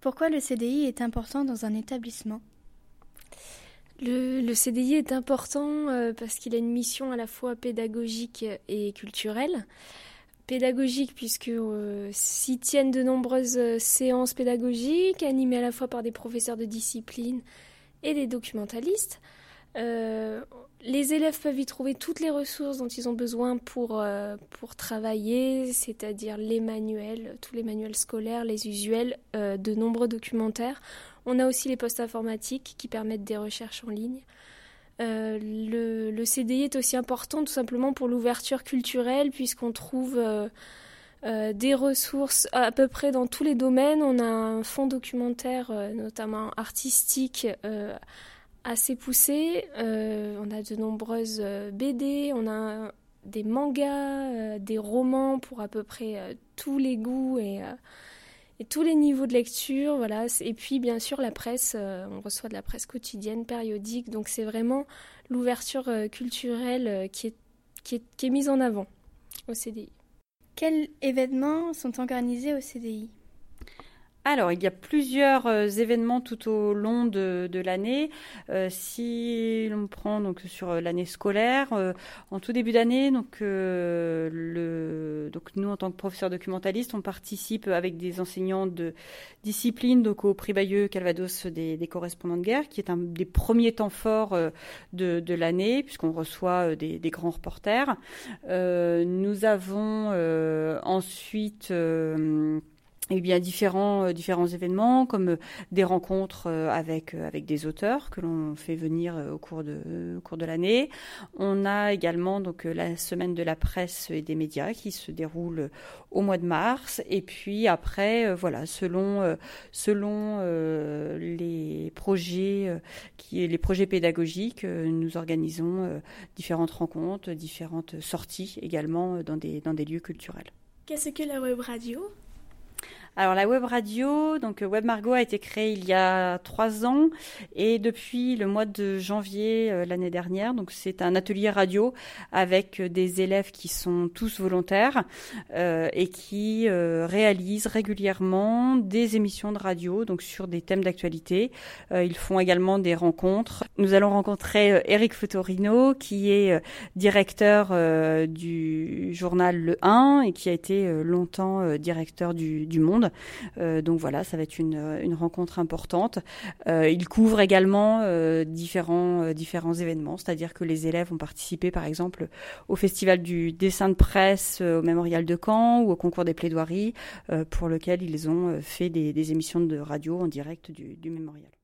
Pourquoi le CDI est important dans un établissement? Le, CDI est important euh, parce qu'il a une mission à la fois pédagogique et culturelle. Pédagogique puisque euh, s'y tiennent de nombreuses euh, séances pédagogiques animées à la fois par des professeurs de discipline et des documentalistes. Les élèves peuvent y trouver toutes les ressources dont ils ont besoin pour, pour travailler, c'est-à-dire les manuels, tous les manuels scolaires, les usuels, de nombreux documentaires. On a aussi les postes informatiques qui permettent des recherches en ligne. Euh, le, CDI est aussi important tout simplement pour l'ouverture culturelle puisqu'on trouve euh, euh, des ressources à peu près dans tous les domaines. On a un fonds documentaire, notamment artistique, assez poussé. on a de nombreuses BD, on a des mangas, des romans pour à peu près tous les goûts et et tous les niveaux de lecture, voilà. Et puis bien sûr la presse, euh, on reçoit de la presse quotidienne, périodique, donc c'est vraiment l'ouverture euh, culturelle euh, qui, est, qui, est, qui est mise en avant au CDI. Quels événements sont organisés au CDI alors, il y a plusieurs euh, événements tout au long de, l'année. Euh, si l'on prend donc sur euh, l'année scolaire, en tout début d'année, donc, nous en tant que professeurs documentalistes, on participe avec des enseignants de discipline, donc au prix Bayeux Calvados des, correspondants de guerre, qui est un des premiers temps forts de, l'année, puisqu'on reçoit des, grands reporters. nous avons ensuite et bien différents euh, différents événements comme euh, des rencontres euh, avec avec des auteurs que l'on fait venir au cours de au de l'année. On a également donc la semaine de la presse et des médias qui se déroule au mois de mars et puis après voilà selon selon les projets qui les projets pédagogiques nous organisons différentes rencontres, différentes sorties également dans des dans des lieux culturels. Qu'est-ce que la web radio? Alors la web radio, donc Web Margot a été créée il y a trois ans et depuis le mois de janvier euh, l'année dernière, donc c'est un atelier radio avec des élèves qui sont tous volontaires euh, et qui euh, réalisent régulièrement des émissions de radio donc sur des thèmes d'actualité. ils font également des rencontres. Nous allons rencontrer Eric Fotorino qui est directeur du journal Le 1 et qui a été longtemps directeur du Monde. Euh, donc voilà, ça va être une, une rencontre importante. Euh, il couvre également euh, différents, différents événements, c'est-à-dire que les élèves ont participé par exemple au festival du dessin de presse au mémorial de Caen ou au concours des plaidoiries pour lequel ils ont fait des, émissions de radio en direct du mémorial.